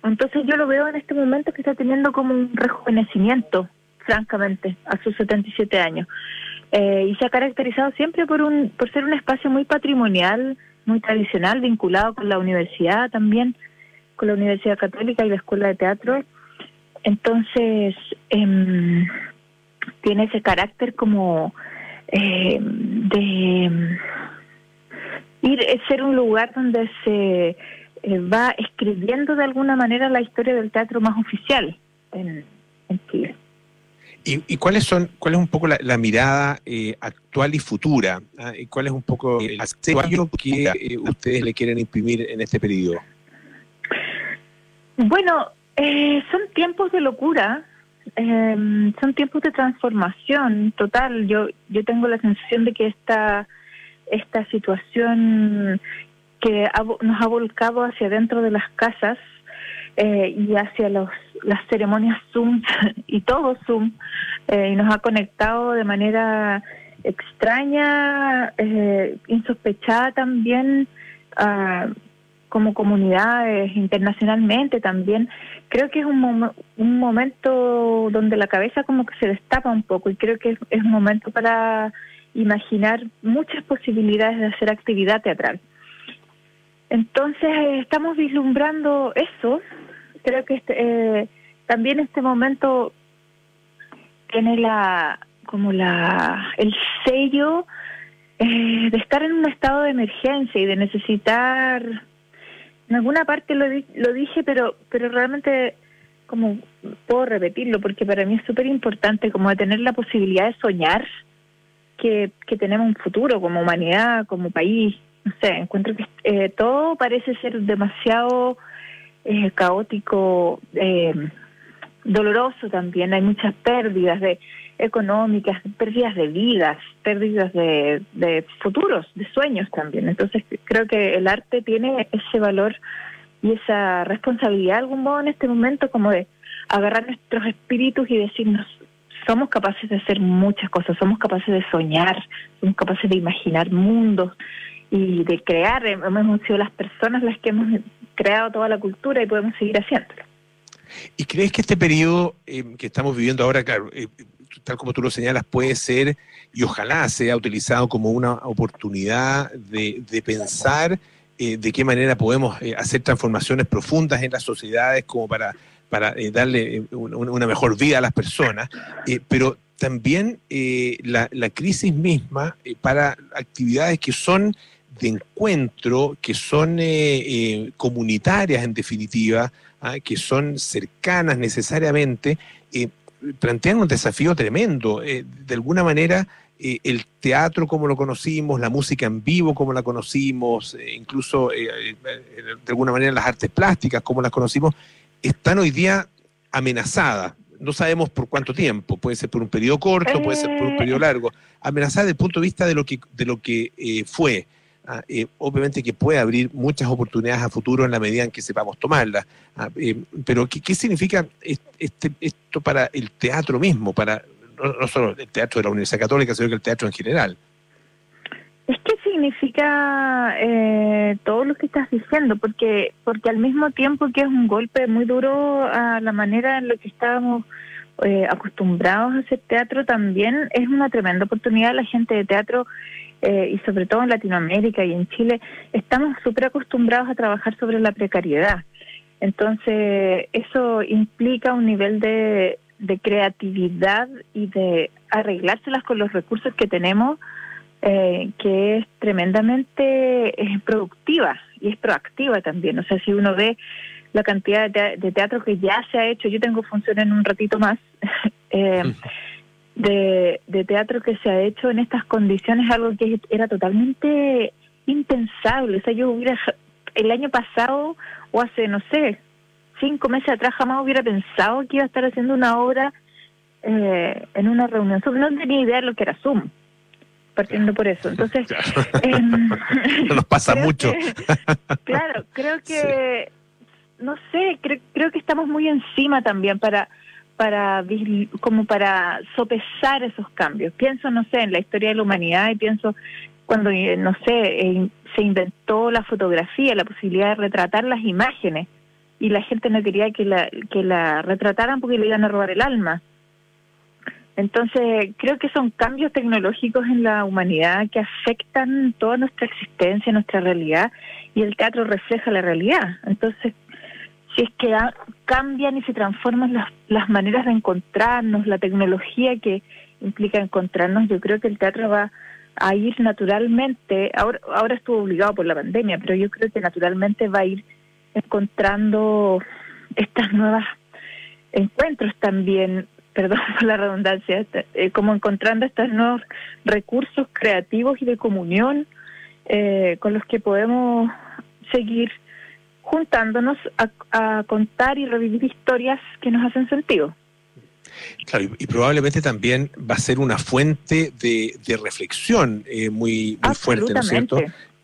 Entonces yo lo veo en este momento que está teniendo como un rejuvenecimiento francamente a sus 77 años. Eh, y se ha caracterizado siempre por un por ser un espacio muy patrimonial muy tradicional vinculado con la universidad también con la Universidad Católica y la Escuela de Teatro. Entonces em, tiene ese carácter como eh, de ir eh, ser un lugar donde se eh, va escribiendo de alguna manera la historia del teatro más oficial en, en Chile. ¿Y, y cuáles son, cuál es un poco la, la mirada eh, actual y futura? ah? ¿Y ¿Cuál es un poco el sello que eh, ustedes le quieren imprimir en este periodo? Bueno, eh, son tiempos de locura, eh, son tiempos de transformación total. Yo yo tengo la sensación de que esta esta situación que nos ha volcado hacia dentro de las casas eh, y hacia los las ceremonias Zoom <laughs> y todo Zoom eh, y nos ha conectado de manera extraña, eh, insospechada también ah, como comunidades internacionalmente también. Creo que es un, un momento donde la cabeza como que se destapa un poco y creo que es un momento para imaginar muchas posibilidades de hacer actividad teatral. Entonces eh, estamos vislumbrando eso. Creo que este, eh, también este momento tiene la como la el sello eh, de estar en un estado de emergencia y de necesitar, en alguna parte lo, lo dije, pero, pero realmente como puedo repetirlo porque para mí es súper importante como de tener la posibilidad de soñar que, que tenemos un futuro como humanidad, como país. No sé, encuentro que eh, todo parece ser demasiado eh, caótico, eh, doloroso también. Hay muchas pérdidas de económicas, pérdidas de vidas, pérdidas de, de futuros, de sueños también. Entonces creo que el arte tiene ese valor y esa responsabilidad de algún modo en este momento como de agarrar nuestros espíritus y decirnos somos capaces de hacer muchas cosas, somos capaces de soñar, somos capaces de imaginar mundos y de crear, hemos sido las personas las que hemos creado toda la cultura y podemos seguir haciéndolo. ¿Y crees que este periodo eh, que estamos viviendo ahora, eh, tal como tú lo señalas, puede ser y ojalá sea utilizado como una oportunidad de, de pensar eh, de qué manera podemos eh, hacer transformaciones profundas en las sociedades como para, para eh, darle una mejor vida a las personas, pero también la, crisis misma para actividades que son de encuentro, que son comunitarias en definitiva, ¿ah? que son cercanas necesariamente, plantean un desafío tremendo. de alguna manera, eh, el teatro como lo conocimos, la música en vivo como la conocimos, eh, incluso eh, de alguna manera las artes plásticas como las conocimos, están hoy día amenazadas. No sabemos por cuánto tiempo, puede ser por un periodo corto, puede ser por un periodo largo, amenazadas desde el punto de vista de lo que, de lo que fue. Ah, obviamente que puede abrir muchas oportunidades a futuro en la medida en que sepamos tomarlas. Ah, pero ¿qué, ¿qué, significa este, esto para el teatro mismo, para no, solo el teatro de la Universidad Católica, sino que el teatro en general. Significa eh, todo lo que estás diciendo, porque porque al mismo tiempo que es un golpe muy duro a la manera en la que estábamos eh, acostumbrados a hacer teatro, también es una tremenda oportunidad. La gente de teatro, eh, y sobre todo en Latinoamérica y en Chile, estamos súper acostumbrados a trabajar sobre la precariedad. Entonces, eso implica un nivel de, de creatividad y de arreglárselas con los recursos que tenemos, eh, que es tremendamente productiva y es proactiva también. O sea, si uno ve la cantidad de, teatro que ya se ha hecho, yo tengo función en un ratito más, <laughs> eh, de, de teatro que se ha hecho en estas condiciones, algo que era totalmente impensable. O sea, yo hubiera, el año pasado o hace, no sé, cinco meses atrás jamás hubiera pensado que iba a estar haciendo una obra eh, en una reunión. No tenía idea de lo que era Zoom, partiendo por eso. Entonces, <laughs> em, <laughs> nos pasa mucho. claro, creo que, no sé, creo que estamos muy encima también para para como para sopesar esos cambios. Pienso, no sé, en la historia de la humanidad y pienso cuando, eh, no sé, eh, se inventó la fotografía, la posibilidad de retratar las imágenes y la gente no quería que la, que la retrataran porque le iban a robar el alma. Entonces, creo que son cambios tecnológicos en la humanidad que afectan toda nuestra existencia, nuestra realidad, y el teatro refleja la realidad. Entonces, si es que cambian y se transforman las, las maneras de encontrarnos, la tecnología que implica encontrarnos, yo creo que el teatro va a ir naturalmente, ahora, ahora estuvo obligado por la pandemia, pero yo creo que naturalmente va a ir encontrando estas nuevas encuentros también, perdón <laughs> por la redundancia, este, eh, como encontrando estos nuevos recursos creativos y de comunión eh, con los que podemos seguir juntándonos a, contar y revivir historias que nos hacen sentido. Claro, y, probablemente también va a ser una fuente de, reflexión eh, muy, muy fuerte, ¿no es cierto?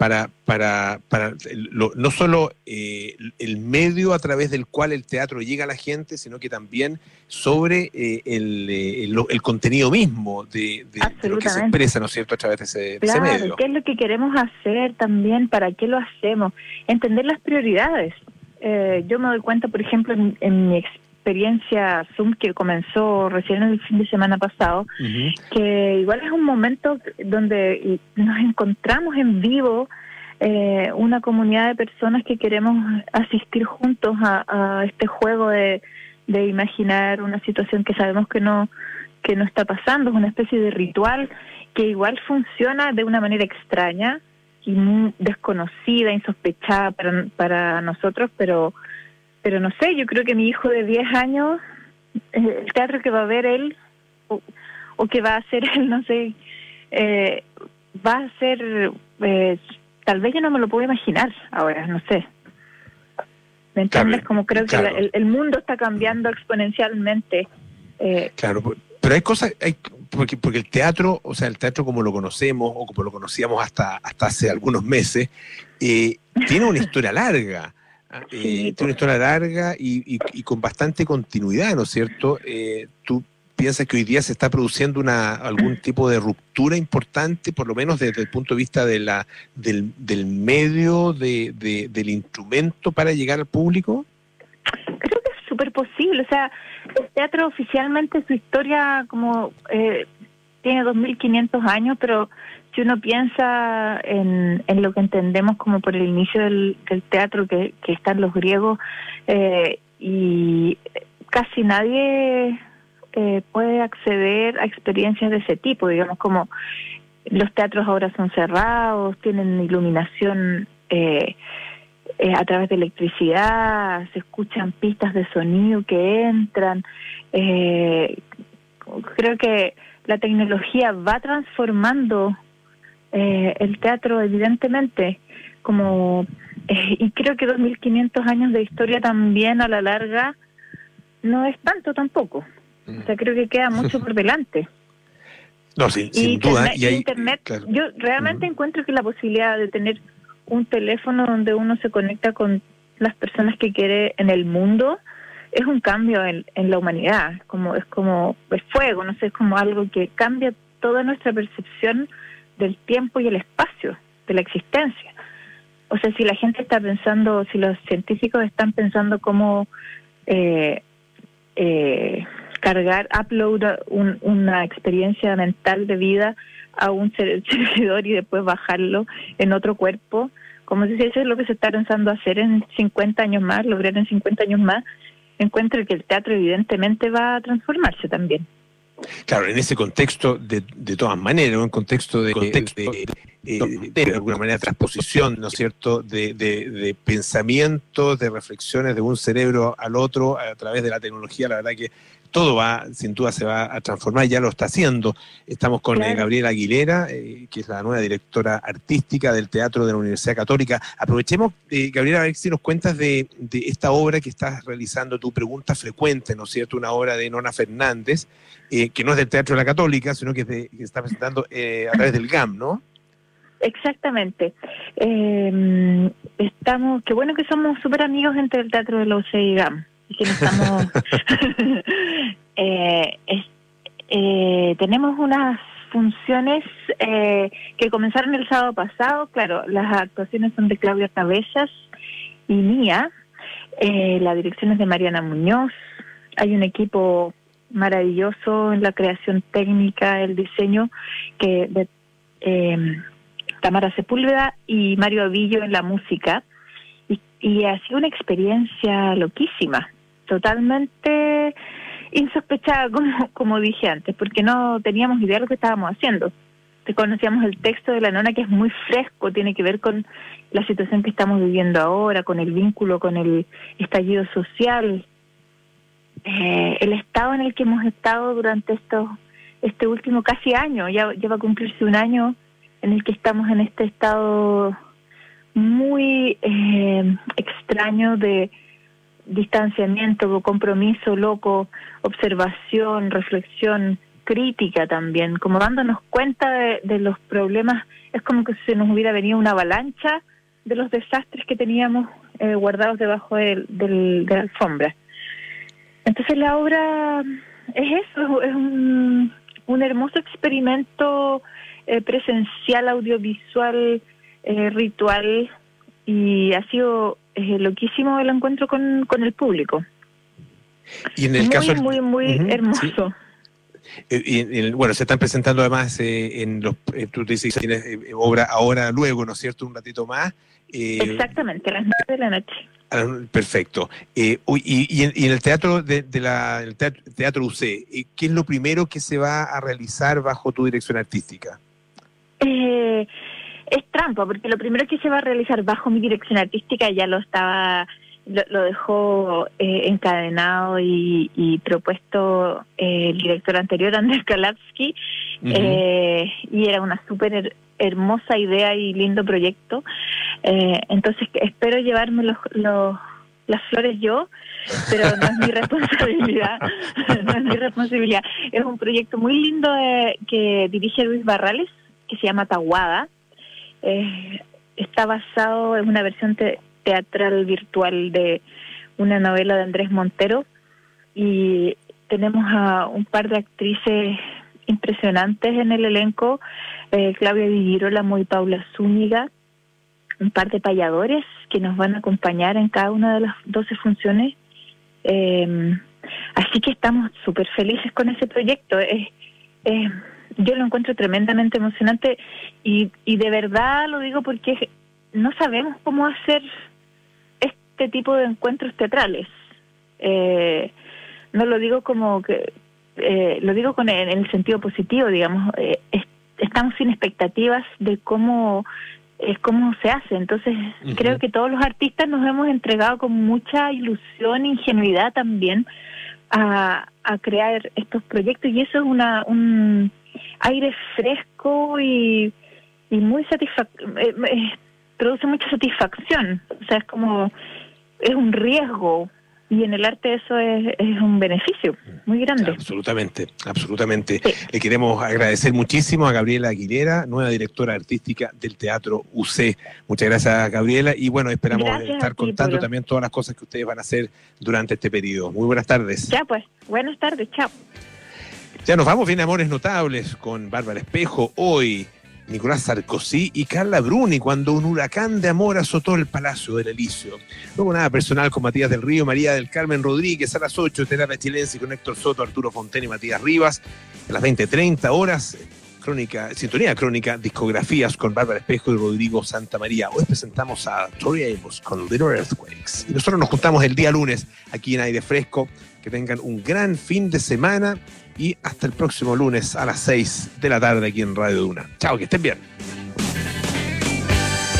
Para, para, para no solo eh, el medio a través del cual el teatro llega a la gente, sino que también sobre eh, el, eh, el, contenido mismo de, lo que se expresa, ¿no es cierto?, a través de ese, claro, medio. ¿Qué es lo que queremos hacer también? ¿Para qué lo hacemos? Entender las prioridades. yo me doy cuenta, por ejemplo, en, en mi experiencia Zoom que comenzó recién el fin de semana pasado, que igual es un momento donde nos encontramos en vivo eh, una comunidad de personas que queremos asistir juntos a, este juego de, de imaginar una situación que sabemos que no que no está pasando, es una especie de ritual que igual funciona de una manera extraña y desconocida, insospechada para, para nosotros, pero, pero no sé, yo creo que mi hijo de 10 años, eh, el teatro que va a ver él, o, que va a hacer <laughs> él, no sé, eh, va a ser, eh, tal vez yo no me lo puedo imaginar ahora, no sé. ¿Me entiendes? Como creo que el, el, mundo está cambiando exponencialmente. Eh, claro, pero hay cosas, hay, porque, porque el teatro, o sea, el teatro como lo conocemos o como lo conocíamos hasta, hasta hace algunos meses, eh, tiene una historia larga. ¿Ah? Eh, tiene una historia larga y, y, con bastante continuidad, ¿no es cierto? Eh, tú piensas que hoy día se está produciendo una, algún tipo de ruptura importante, por lo menos desde el punto de vista de la, del, del medio, de, del instrumento para llegar al público? Creo que es súper posible. O sea, el teatro oficialmente su historia como eh, tiene 2.500 años, pero si uno piensa en, en, lo que entendemos como por el inicio del, teatro que, que, están los griegos eh, y casi nadie eh, puede acceder a experiencias de ese tipo, digamos como los teatros ahora son cerrados, tienen iluminación eh, eh, a través de electricidad, se escuchan pistas de sonido que entran. Eh, creo que la tecnología va transformando eh, el teatro, evidentemente, como y creo que 2.500 años de historia también a la larga no es tanto tampoco. O sea, creo que queda mucho por delante. <laughs> No, sin, sin duda. y Internet, yo realmente encuentro que la posibilidad de tener un teléfono donde uno se conecta con las personas que quiere en el mundo es un cambio en, en la humanidad, como es como el fuego, no sé, es como algo que cambia toda nuestra percepción del tiempo y el espacio, de la existencia. O sea, si la gente está pensando, si los científicos están pensando cómo eh, eh, cargar, upload una experiencia mental de vida a un <laughs> servidor y después bajarlo en otro cuerpo. Como si eso es lo que se está pensando hacer en 50 años más, lograr en 50 años más, encuentro que el teatro evidentemente va a transformarse también. Claro, en ese contexto, de, de todas maneras, un contexto de, de, de, alguna manera transposición, ¿no es cierto?, de, de, pensamientos, de reflexiones de un cerebro al otro a través de la tecnología, la verdad que todo va, sin duda se va a transformar, ya lo está haciendo. Estamos con eh, Gabriela Aguilera, eh, que es la nueva directora artística del Teatro de la Universidad Católica. Aprovechemos, eh, Gabriela, a ver si nos cuentas de, esta obra que estás realizando, tu pregunta frecuente, ¿no es cierto? Una obra de Nona Fernández, que no es del Teatro de la Católica, sino que, es de, que está presentando a través del GAM, ¿no? Exactamente. Em, estamos, qué bueno que somos súper amigos entre el Teatro de la UCE y GAM que estamos... <laughs> Eh, eh, tenemos unas funciones eh, que comenzaron el sábado pasado. Claro, las actuaciones son de Claudia Cabezas y mía. la dirección es de Mariana Muñoz. Hay un equipo maravilloso en la creación técnica, el diseño, que de Tamara Sepúlveda y Mario Avillo en la música. Y, ha sido una experiencia loquísima totalmente insospechada, <laughs> como, como dije antes, porque no teníamos idea de lo que estábamos haciendo. Conocíamos el texto de la nona que es muy fresco, tiene que ver con la situación que estamos viviendo ahora, con el vínculo con el estallido social, eh, el estado en el que hemos estado durante estos este último casi año, ya, ya va a cumplirse un año en el que estamos en este estado muy eh, extraño de distanciamiento, compromiso, loco, observación, reflexión crítica también, como dándonos cuenta de, los problemas, es como que se nos hubiera venido una avalancha de los desastres que teníamos eh, guardados debajo de, la alfombra. Entonces la obra es eso, es un, hermoso experimento eh, presencial, audiovisual, eh, ritual, y ha sido es loquísimo el encuentro con, con el público. Y en el muy, caso muy, muy hermoso. Eh, y, bueno, se están presentando además eh, en los, eh, tú dices tienes obra ahora, luego, ¿no es cierto? Un ratito más. Exactamente, a las nueve de la noche. Perfecto. Eh, y, en, el teatro de, la el teatro, UC, eh, ¿qué es lo primero que se va a realizar bajo tu dirección artística? Eh, es trampa, porque lo primero que se va a realizar bajo mi dirección artística ya lo estaba, lo, dejó encadenado y, propuesto el director anterior, <laughs> Andrés Kalapsky, y era una súper hermosa idea y lindo proyecto. Eh, entonces espero llevarme los, las flores yo, pero no es mi <laughs> responsabilidad. <laughs> no es mi responsabilidad. Es un proyecto muy lindo eh, que dirige Luis Barrales, que se llama Tahuada. Eh, está basado en una versión teatral virtual de una novela de Andrés Montero y tenemos a un par de actrices impresionantes en el elenco, eh, Claudia Vigirola y Paula Zúñiga, un par de payadores que nos van a acompañar en cada una de las 12 funciones. Eh, así que estamos súper felices con ese proyecto. Yo lo encuentro tremendamente emocionante y, y de verdad lo digo porque no sabemos cómo hacer este tipo de encuentros teatrales. Eh, no lo digo como que eh, lo digo con en el sentido positivo, digamos, eh, estamos sin expectativas de cómo es cómo se hace. Entonces, creo que todos los artistas nos hemos entregado con mucha ilusión, ingenuidad también a, a crear estos proyectos y eso es una un aire fresco y, y muy satisfactorio, eh, produce mucha satisfacción. O sea, es como es un riesgo y en el arte eso es, un beneficio muy grande. Absolutamente, absolutamente. Le queremos agradecer muchísimo a Gabriela Aguilera, nueva directora artística del Teatro UC. Muchas gracias, Gabriela, y bueno, esperamos estar contando también todas las cosas que ustedes van a hacer durante este periodo. Muy buenas tardes. Ya pues, buenas tardes, chao. Ya nos vamos, viene Amores Notables con Bárbara Espejo hoy. Nicolás Sarkozy y Carla Bruni cuando un huracán de amor azotó el Palacio del Elicio. Luego nada personal con Matías del Río, María del Carmen Rodríguez a las 8, Terapia Chilense con Héctor Soto, Arturo Fonten y Matías Rivas. A las 20.30 horas, crónica, sintonía crónica, discografías con Bárbara Espejo y Rodrigo Santa María. Hoy presentamos a Tori Amos con Little Earthquakes. Y nosotros nos juntamos el día lunes aquí en Aire Fresco. Que tengan un gran fin de semana y hasta el próximo lunes a las 6 de la tarde aquí en Radio Duna. Chao, que estén bien.